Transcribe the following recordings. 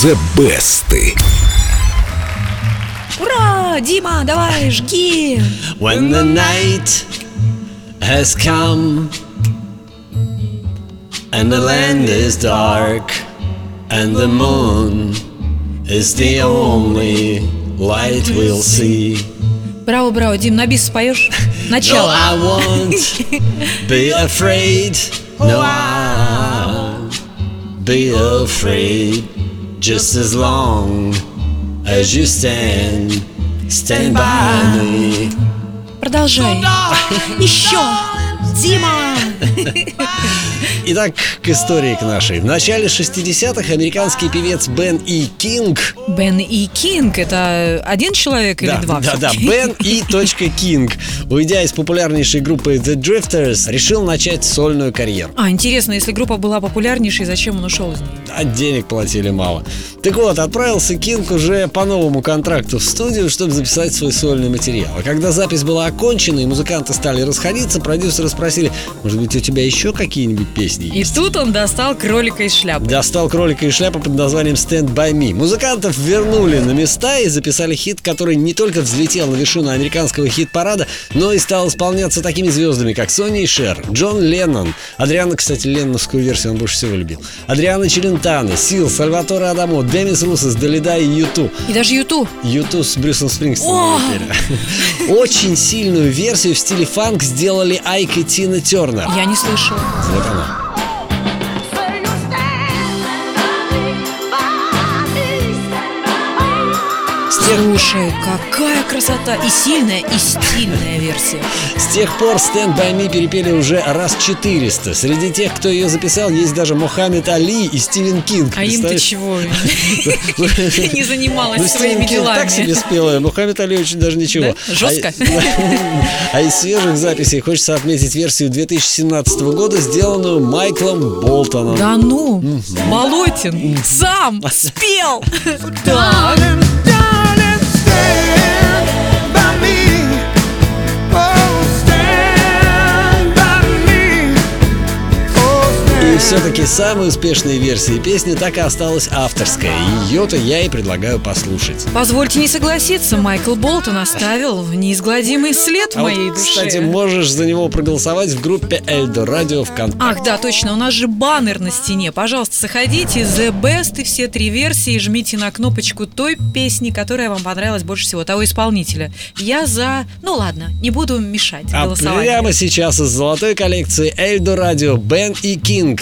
The Best. Ура! Дима, давай, жги! When the night has come and the land is dark and the moon is the only light we'll see. Браво, браво, Дим, на бис споешь? No, Начало. I won't be afraid. No, I won't be afraid. Just as long as you stand, stand by me. Продолжай. Еще! Дима! Итак, к истории к нашей. В начале 60-х американский певец Бен И. Кинг Бен и Кинг это один человек или да, два? да, да? Бен И. Кинг, уйдя из популярнейшей группы The Drifters, решил начать сольную карьеру. А, интересно, если группа была популярнейшей, зачем он ушел из нее? А денег платили мало. Так вот, отправился Кинг уже по новому контракту в студию, чтобы записать свой сольный материал. А когда запись была окончена и музыканты стали расходиться, продюсеры спросили, может быть, у тебя еще какие-нибудь песни И есть? тут он достал кролика из шляпы. Достал кролика и шляпу под названием «Stand By Me». Музыкантов вернули на места и записали хит, который не только взлетел на вершину американского хит-парада, но и стал исполняться такими звездами, как Сони и Шер, Джон Леннон, Адриана, кстати, Ленноновскую версию он больше всего любил, Адриана Челентано, Сил, Сальваторе Адамо, Демис Русос, Долида и Юту. И даже Юту. Юту с Брюсом! Спрингстоном. Очень сильную версию в стиле фанк сделали Айк и Тина Тернер. Я не слышала. Вот она. Слушай, какая красота! И сильная, и стильная версия. С тех пор Stand By Me перепели уже раз 400. Среди тех, кто ее записал, есть даже Мухаммед Али и Стивен Кинг. А им-то чего? Не занималась Ну, своими Стивен Кинг так себе делами. спел, а Мухаммед Али очень даже ничего. Жестко? А, а из свежих записей хочется отметить версию 2017 года, сделанную Майклом Болтоном. Да ну, Болотин сам спел. Так. Hey! Все-таки самой успешной версией песни так и осталась авторская. Ее-то я и предлагаю послушать. Позвольте не согласиться, Майкл Болтон оставил неизгладимый след в А вот, моей душе. кстати, можешь за него проголосовать в группе Эльдо Радио ВКонтакте. Ах, да, точно, у нас же баннер на стене. Пожалуйста, заходите, The Best и все три версии, жмите на кнопочку той песни, которая вам понравилась больше всего, того исполнителя. Я за... Ну ладно, не буду мешать А голосованию. прямо сейчас из золотой коллекции Эльдо Радио Бен и Кинг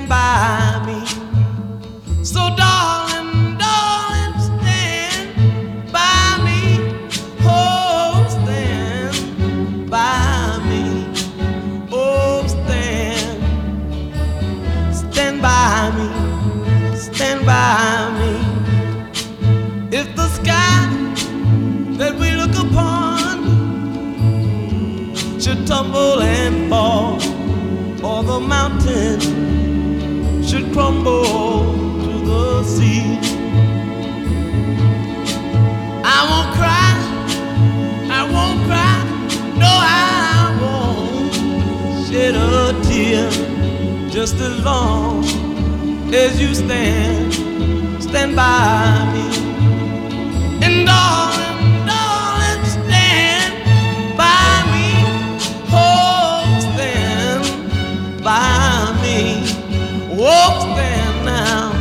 by me. So, darling, darling, stand by me. Oh, stand by me. Oh, stand, stand by me. Stand by me. If the sky that we look upon should tumble and fall, or the mountain should crumble to the sea. I won't cry, I won't cry, no, I won't shed a tear just as long as you stand, stand by me. And darling, darling, stand by me. Oh, stand by me walk there now.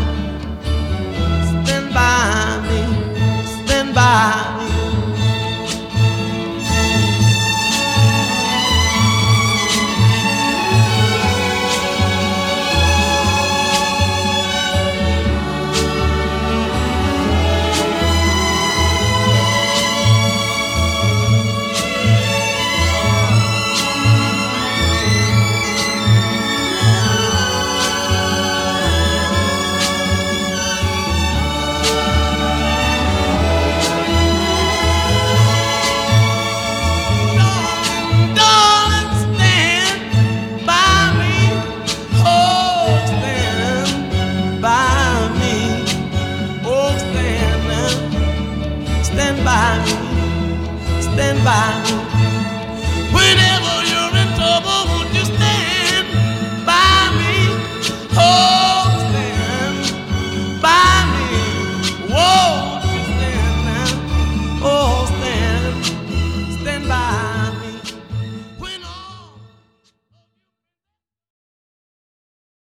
by. Whenever you're in trouble.